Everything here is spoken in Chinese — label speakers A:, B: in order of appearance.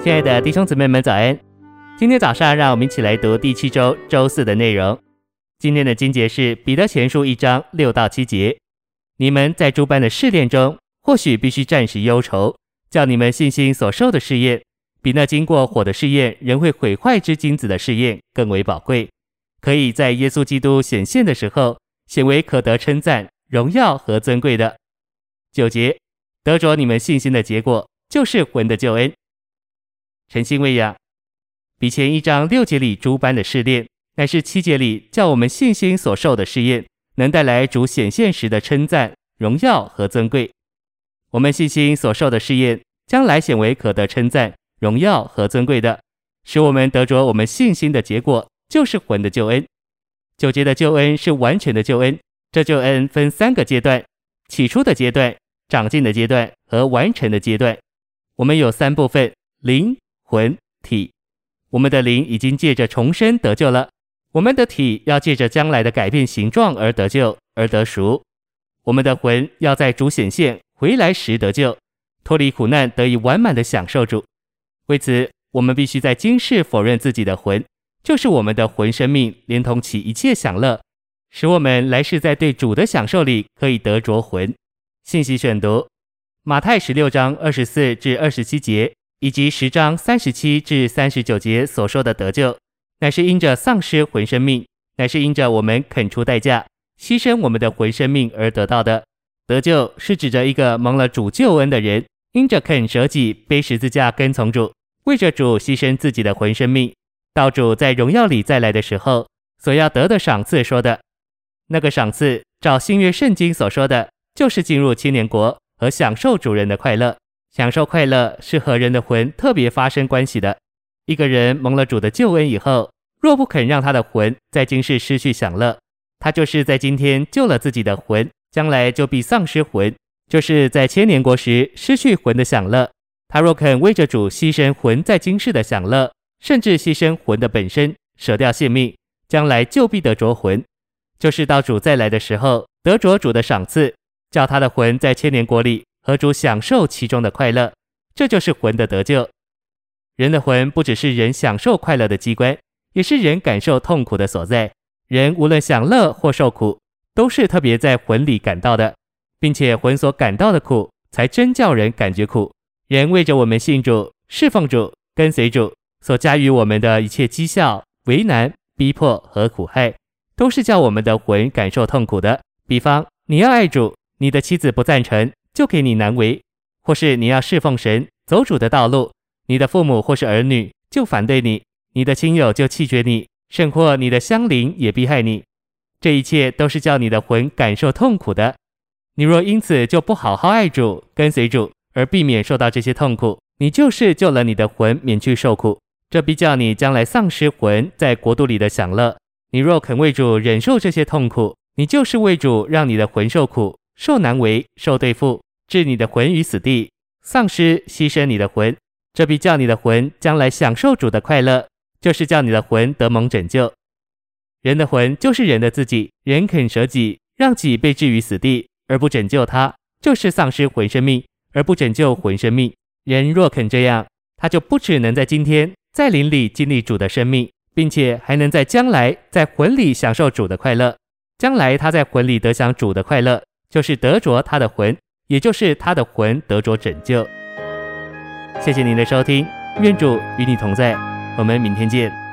A: 亲爱的弟兄姊妹们，早安！今天早上，让我们一起来读第七周周四的内容。今天的经节是彼得前书一章六到七节。你们在诸般的试炼中，或许必须暂时忧愁，叫你们信心所受的试验，比那经过火的试验仍会毁坏之金子的试验更为宝贵，可以在耶稣基督显现的时候，显为可得称赞、荣耀和尊贵的。九节，得着你们信心的结果，就是魂的救恩。晨星喂养，比前一章六节里诸般的试炼，乃是七节里叫我们信心所受的试验，能带来主显现时的称赞、荣耀和尊贵。我们信心所受的试验，将来显为可得称赞、荣耀和尊贵的，使我们得着我们信心的结果，就是魂的救恩。九节的救恩是完全的救恩，这救恩分三个阶段：起初的阶段、长进的阶段和完成的阶段。我们有三部分：灵。魂体，我们的灵已经借着重生得救了；我们的体要借着将来的改变形状而得救而得赎；我们的魂要在主显现回来时得救，脱离苦难，得以完满的享受主。为此，我们必须在今世否认自己的魂，就是我们的魂生命，连同其一切享乐，使我们来世在对主的享受里可以得着魂。信息选读：马太十六章二十四至二十七节。以及十章三十七至三十九节所说的得救，乃是因着丧失魂生命，乃是因着我们肯出代价，牺牲我们的魂生命而得到的。得救是指着一个蒙了主救恩的人，因着肯舍己背十字架跟从主，为着主牺牲自己的魂生命，到主在荣耀里再来的时候所要得的赏赐说的。那个赏赐，照新约圣经所说的，就是进入千年国和享受主人的快乐。享受快乐是和人的魂特别发生关系的。一个人蒙了主的救恩以后，若不肯让他的魂在今世失去享乐，他就是在今天救了自己的魂，将来就必丧失魂，就是在千年国时失去魂的享乐。他若肯为着主牺牲魂在今世的享乐，甚至牺牲魂的本身，舍掉性命，将来就必得着魂，就是到主再来的时候得着主的赏赐，叫他的魂在千年国里。和主享受其中的快乐，这就是魂的得救。人的魂不只是人享受快乐的机关，也是人感受痛苦的所在。人无论享乐或受苦，都是特别在魂里感到的，并且魂所感到的苦，才真叫人感觉苦。人为着我们信主、侍奉主、跟随主，所加于我们的一切讥笑、为难、逼迫和苦害，都是叫我们的魂感受痛苦的。比方，你要爱主，你的妻子不赞成。就给你难为，或是你要侍奉神，走主的道路，你的父母或是儿女就反对你，你的亲友就弃绝你，甚或你的乡邻也逼害你，这一切都是叫你的魂感受痛苦的。你若因此就不好好爱主，跟随主，而避免受到这些痛苦，你就是救了你的魂免去受苦，这必叫你将来丧失魂在国度里的享乐。你若肯为主忍受这些痛苦，你就是为主让你的魂受苦、受难为、受对付。置你的魂于死地，丧失牺牲你的魂，这必叫你的魂将来享受主的快乐，就是叫你的魂得蒙拯救。人的魂就是人的自己，人肯舍己，让己被置于死地，而不拯救他，就是丧失魂生命，而不拯救魂生命。人若肯这样，他就不只能在今天在灵里经历主的生命，并且还能在将来在魂里享受主的快乐。将来他在魂里得享主的快乐，就是得着他的魂。也就是他的魂得着拯救。谢谢您的收听，愿主与你同在，我们明天见。